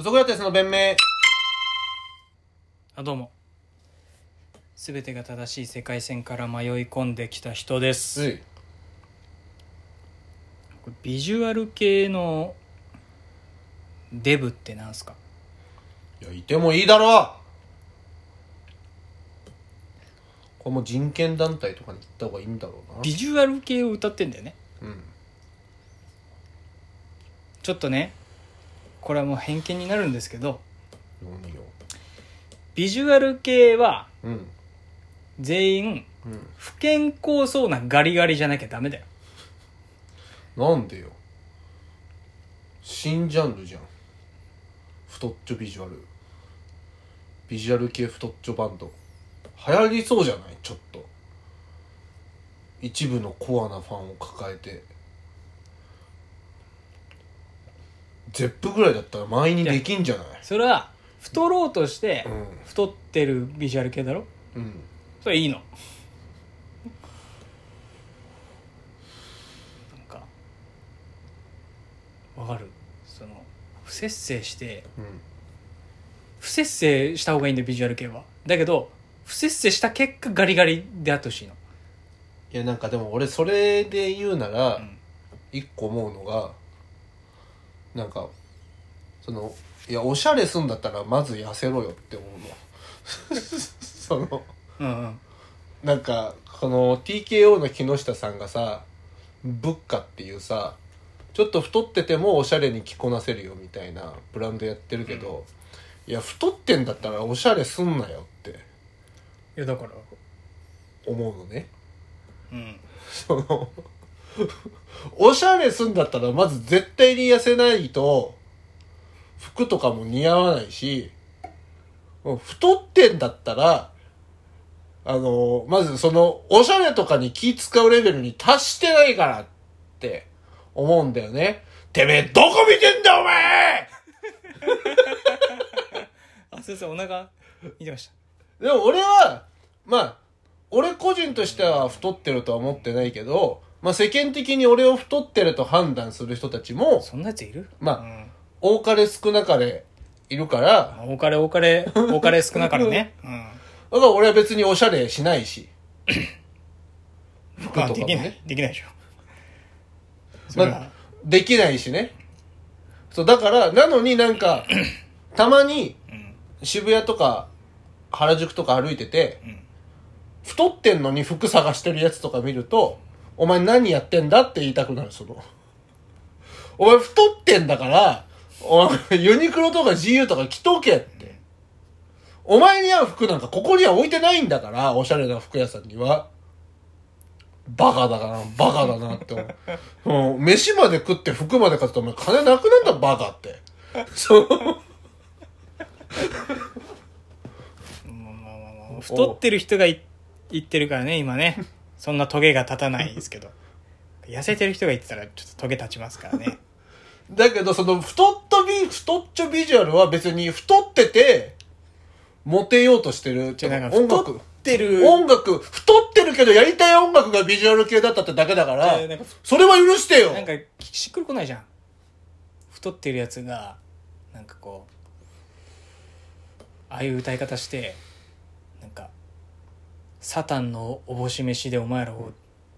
嘘こやつの弁明。あどうも。全てが正しい世界線から迷い込んできた人です、い。これビジュアル系のデブってなんすか？いやいてもいいだろ。うこれもう人権団体とかに行った方がいいんだろうな。ビジュアル系を歌ってんだよね。うん。ちょっとねこれはもう偏見になるんですけど何よビジュアル系はうん。全員うん。不健康そうなガリガリじゃなきゃダメだよ。なんでよ？新ジャンルじゃん。太っちょビジュアル。ビジュアル系太っちょバンド。流行りそうじゃない？ちょっと。一部のコアなファンを抱えてゼップぐらいだったら満員にできんじゃない？それは太ろうとしてうん。太ってるビジュアル系だろ？うん。それいいの。なんかわかる？その不節制してうん。不節制した方がいいんだよビジュアル系は。だけど不節制した結果ガリガリであってほしいの。いやなんかでも俺それで言うならうん。一個思うのがなんかそのいやおしゃれすんだったらまず痩せろよって思うの。そのうんうん。なんかこの TKO の木下さんがさブッカっていうさちょっと太っててもおしゃれに着こなせるよみたいなブランドやってるけど、いや太ってんだったらおしゃれすんなよって。いやだから。思うのね。うん。その おしゃれすんだったらまず絶対に痩せないと服とかも似合わないし太ってんだったらあのまずそのおしゃれとかに気使うレベルに達してないからって思うんだよね。てめえどこ見てんだお前！あ先生お腹見てました。でも俺はまあ俺個人としては太ってるとは思ってないけどまあ世間的に俺を太ってると判断する人たちもそんなやついる？まあうん。多かれ少なかれいるから、まあ多かれ多かれ多かれ少なからね。うん。だから俺は別におしゃれしないし。服まあとかもできない。ね。できないでしょ。それは、まあ、できないしね。そう、だから、なのになんか、たまにうん。渋谷とか原宿とか歩いてて、ん。太ってんのに服探してるやつとか見ると、お前何やってんだって言いたくなる、その。お前太ってんだから、お前ユニクロとか GU とか着とけって。お前に合う服なんかここには置いてないんだから、おしゃれな服屋さんには。バカだな、バカだなって思う。もう飯まで食って服まで買ってお前金なくなんだバカって。そう。太ってる人が言ってるからね今ねそんなトゲが立たないですけど。痩せてる人が言ってたらちょっとトゲ立ちますからね。だけど、その太っとビ、太っちょビジュアルは別に太ってて、モテようとしてる。じゃあなんか音楽。太っ。てる。音楽、太ってるけどやりたい音楽がビジュアル系だったってだけだからそれは許してよ。なんかしっくりこないじゃん。太ってるやつがなんかこうああいう歌い方してなんか「サタンのおぼし飯でお前らを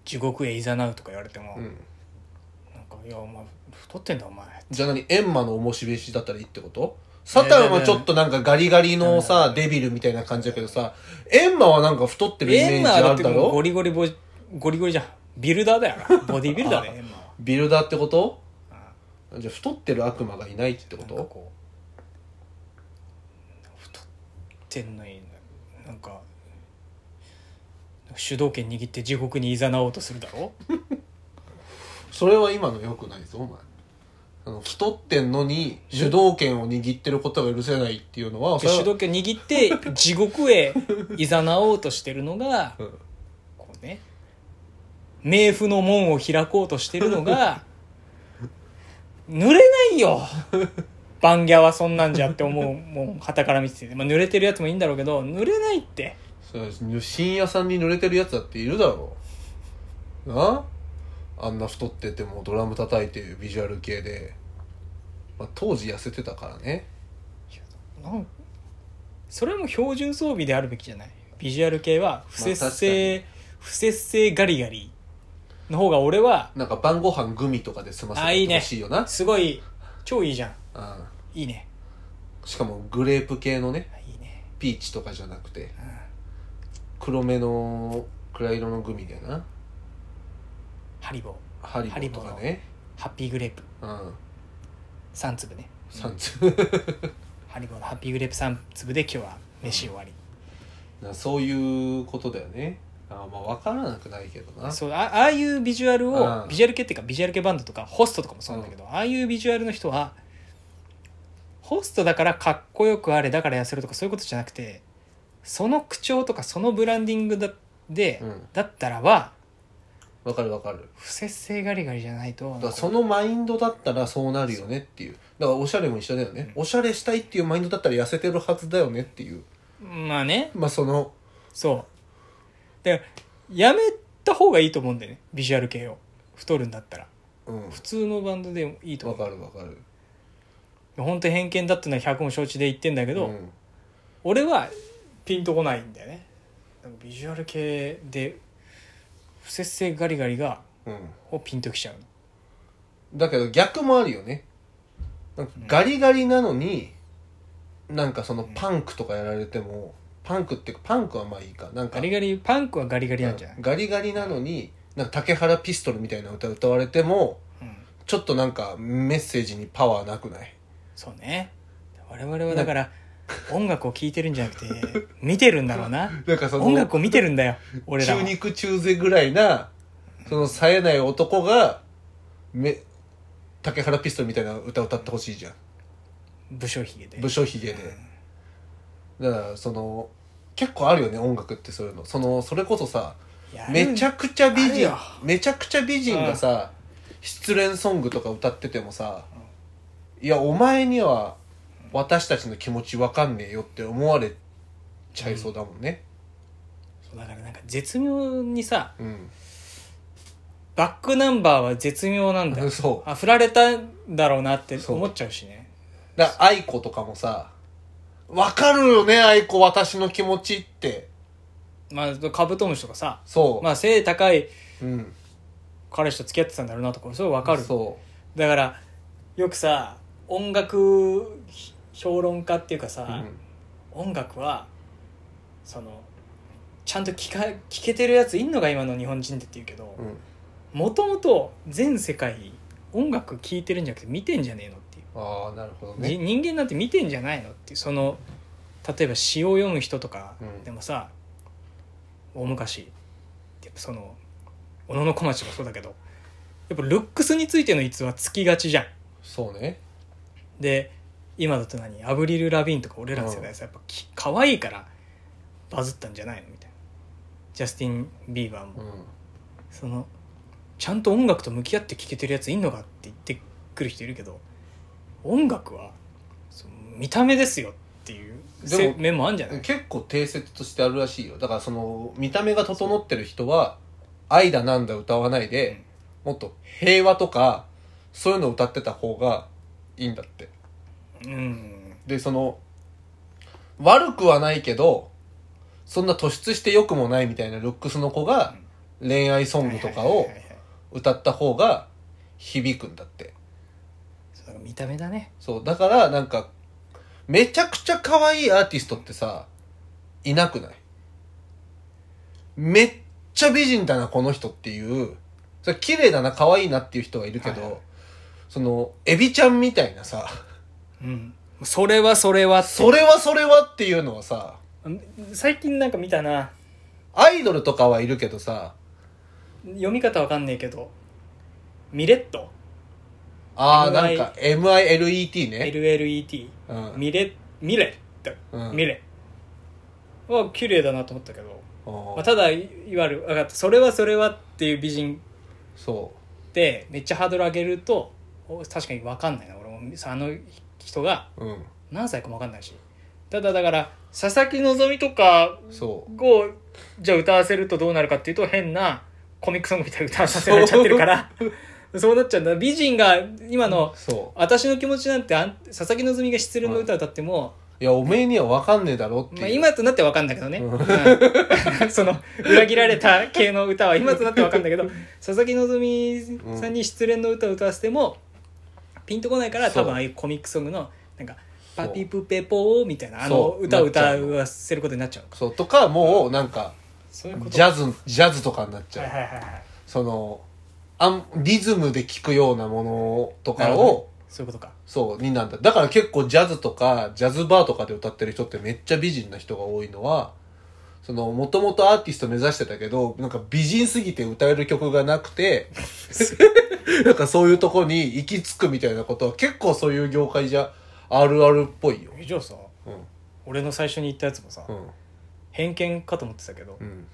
地獄へ誘う」とか言われても、うん。なんか「いやお前太ってんだお前」じゃあ何エンマの面白しだったらいいってこと？サタンはちょっとなんかガリガリのさ、デビルみたいな感じだけどさ、エンマはなんか太ってるイメージエンマはだあるだってもうゴろリゴリボゴリゴリじゃんビルダーだよ。なボディビルダーだよ エンマは。ビルダーってこと？じゃあ太ってる悪魔がいないってこと？太ってんのに主導権握って地獄に誘おうとするだろ？それは今の良くないぞ、お前。あの太ってんのに主導権を握ってることが許せないっていうのは、それは主導権握って地獄へ誘おうとしてるのが うん。こうね。冥府の門を開こうとしてるのが 濡れないよ！バンギャはそんなんじゃって思うもう旗から見てて、まあ、濡れてるやつもいいんだろうけど濡れないってそ深夜さんに濡れてるやつだっているだろう。な？あんな太っててもドラム叩いてビジュアル系で、まあ、当時痩せてたからね。なんそれはもう標準装備であるべきじゃない？ビジュアル系は不節制、に。不節制ガリガリの方が俺はなんか晩ご飯グミとかで済ませてほしいよな。すごい超いいじゃん。うん。いいね。しかもグレープ系のねあいいね。ピーチとかじゃなくて。うん黒めの暗色のグミだよな。ハリボー。ハリボーとかねハッピーグレープ。うん。3粒ね。3つ ハリボーのハッピーグレープ3粒で今日は飯終わり、なそういうことだよね。あまあ分からなくないけどな。そうあああいうビジュアルをうん。ビジュアル系っていうかビジュアル系バンドとかホストとかもそうなんだけど、ああいうビジュアルの人はホストだからかっこよくあれだから痩せるとかそういうことじゃなくてその口調とかそのブランディングだで、うん。だったらば分かる分かる。不節制ガリガリじゃないとだからそのマインドだったらそうなるよねっていう。だからおしゃれも一緒だよね、おしゃれしたいっていうマインドだったら痩せてるはずだよねっていう。まあね。まあそのそう。だからやめた方がいいと思うんだよね。ビジュアル系を。太るんだったら。うん。普通のバンドでもいいと分思う。かる分かる。本当に偏見だってのは100も承知で言ってんだけど、うん。俺はピンとこないんだよね。ビジュアル系で不節制ガリガリがうん。をピンときちゃうの。だけど逆もあるよね。ガリガリなのになんかそのパンクとかやられてもパンクってパンクはまあいいか。なんかガリガリパンクはガリガリなんじゃない、ガリガリなのになんか竹原ピストルみたいな歌歌われてもうん。ちょっとなんかメッセージにパワーなくない？そうね。我々はだから音楽を聴いてるんじゃなくて見てるんだろうな。なんかその音楽を見てるんだよ俺らは。中肉中背ぐらいなその冴えない男がめ竹原ピストルみたいな歌歌ってほしいじゃん。武将髭で。武将髭で。だからその結構あるよね音楽ってそういうの。そのそれこそさやる。めちゃくちゃ美人あるよ。めちゃくちゃ美人がさ失恋ソングとか歌っててもさいやお前には私たちの気持ちわかんねえよって思われちゃいそうだもんね。そうだからなんか絶妙にさうん、バックナンバーは絶妙なんだよ。そう。あ振られたんだろうなって思っちゃうしね。だから愛子とかもさわかるよね愛子私の気持ちって。まあカブトムシとかさ。そう、まあ背高いうん。彼氏と付き合ってたんだろうなとかそれわかる。そだからよくさ音楽評論家っていうかさ、音楽はそのちゃんと聞か聞けてるやついんのが今の日本人ってって言うけどうん、もともと全世界音楽聴いてるんじゃなくて見てんじゃねえのっていう、ああなるほどじね人間なんて見てんじゃないのっていう。その例えば詩を読む人とかうん。でもさ、大昔やっぱその小野小町もそうだけどやっぱルックスについての逸話つきがちじゃん。そうね。で今だと何？アブリル・ラビーンとか俺らの世代さやっぱき可愛いからバズったんじゃないの？みたいな。ジャスティン・ビーバーも、うん。そのちゃんと音楽と向き合って聴けてるやついんのかって言ってくる人いるけど音楽は見た目ですよっていう面もあるんじゃない？結構定説としてあるらしいよ。だからその見た目が整ってる人は愛だなんだ歌わないで、もっと平和とかそういうのを歌ってた方がいいんだってうん。でその悪くはないけどそんな突出して良くもないみたいなルックスの子が恋愛ソングとかを歌った方が響くんだって。見た目だね。そう。だからなんかめちゃくちゃ可愛いアーティストってさいなくない？めっちゃ美人だなこの人っていう。それ綺麗だな可愛いなっていう人はいるけど、はいはい。そのエビちゃんみたいなさうん。それはそれはって。それはそれはっていうのはさ最近なんか見たな。アイドルとかはいるけどさ読み方わかんねえけど。ミレット。ああなんか MILET ね、LLET うん。ミレミレット、うん。ミレ。は綺麗だなと思ったけど、あー。まあ、ただいいわゆる。分かったそれはそれはっていう美人。そってめっちゃハードル上げるとお確かに分かんないな。俺もあの人がううん。何歳かも分かんないし。ただだから佐々木希とかそう。をじゃあ歌わせるとどうなるかっていうと変なコミックソングみたいな歌わさせられちゃってるから。そうなっちゃうんだ。美人が今のそ私の気持ちなんてあん佐々木希が失恋の歌歌っても、いやおめえには分かんねえだろっていう、まあ、今となってわかんだけどね、うん。その裏切られた系の歌は今となってわかんだけど 佐々木希さんに失恋の歌を歌わせてもピンとこないから多分ああいうコミックソングのなんか「パピプペポー」みたいなあのそう歌を歌わせることになっちゃうのか。そう。とかもうなんかそういうこと。ジャズジャズとかになっちゃう、はいはいはいはい。そのあんリズムで聴くようなものとかなるほどね。をそういうことか。そうになんだ。だから結構ジャズとかジャズバーとかで歌ってる人ってめっちゃ美人な人が多いのはそのもともとアーティスト目指してたけどなんか美人すぎて歌える曲がなくて なんかそういうとこに行き着くみたいなことは結構そういう業界じゃあるあるっぽいよ。えじゃあさうん。俺の最初に言ったやつもさ、うん。偏見かと思ってたけど、うん。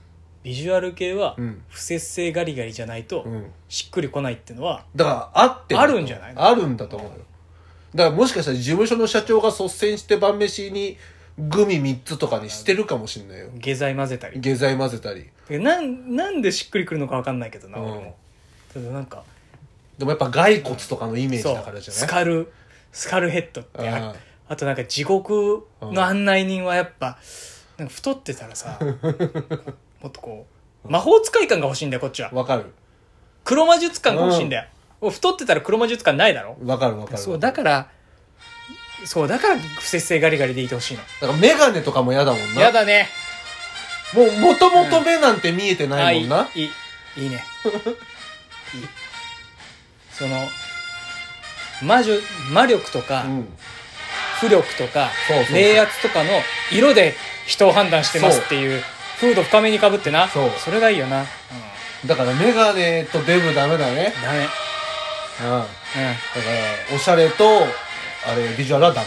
ビジュアル系はうん。不節制ガリガリじゃないとうん。しっくりこないっていうのはだからあってあるんじゃないあるんだと思うよ。だからもしかしたら事務所の社長が率先して晩飯にグミ3つとかにしてるかもしんないよ。下剤混ぜたり。下剤混ぜたり。でなんなんでしっくりくるのか分かんないけどな、うん。俺。もただなんかでもやっぱ骸骨とかのイメージだからじゃない？スカルスカルヘッドってあうん。あとなんか地獄の案内人はやっぱなんか太ってたらさ もっとこう魔法使い感が欲しいんだよこっちは。わかる。黒魔術感が欲しいんだよ、お太ってたら黒魔術感ないだろ。わかるわかる。そうだからそうだから不節制ガリガリでいてほしいの。だからメガネとかも嫌だもんな。やだね。もうもともと目なんて見えてあないいもんな、いいいい。いいね。いいその魔女魔力とか、うん。浮力とか冷圧とかの色で人を判断してますっていうフード深めにかぶってな。そう。れがいいよな、うん、だからメガネとデブダメだね。ダメ。うん。だかうんらおしゃれとあれビジュアルはダメ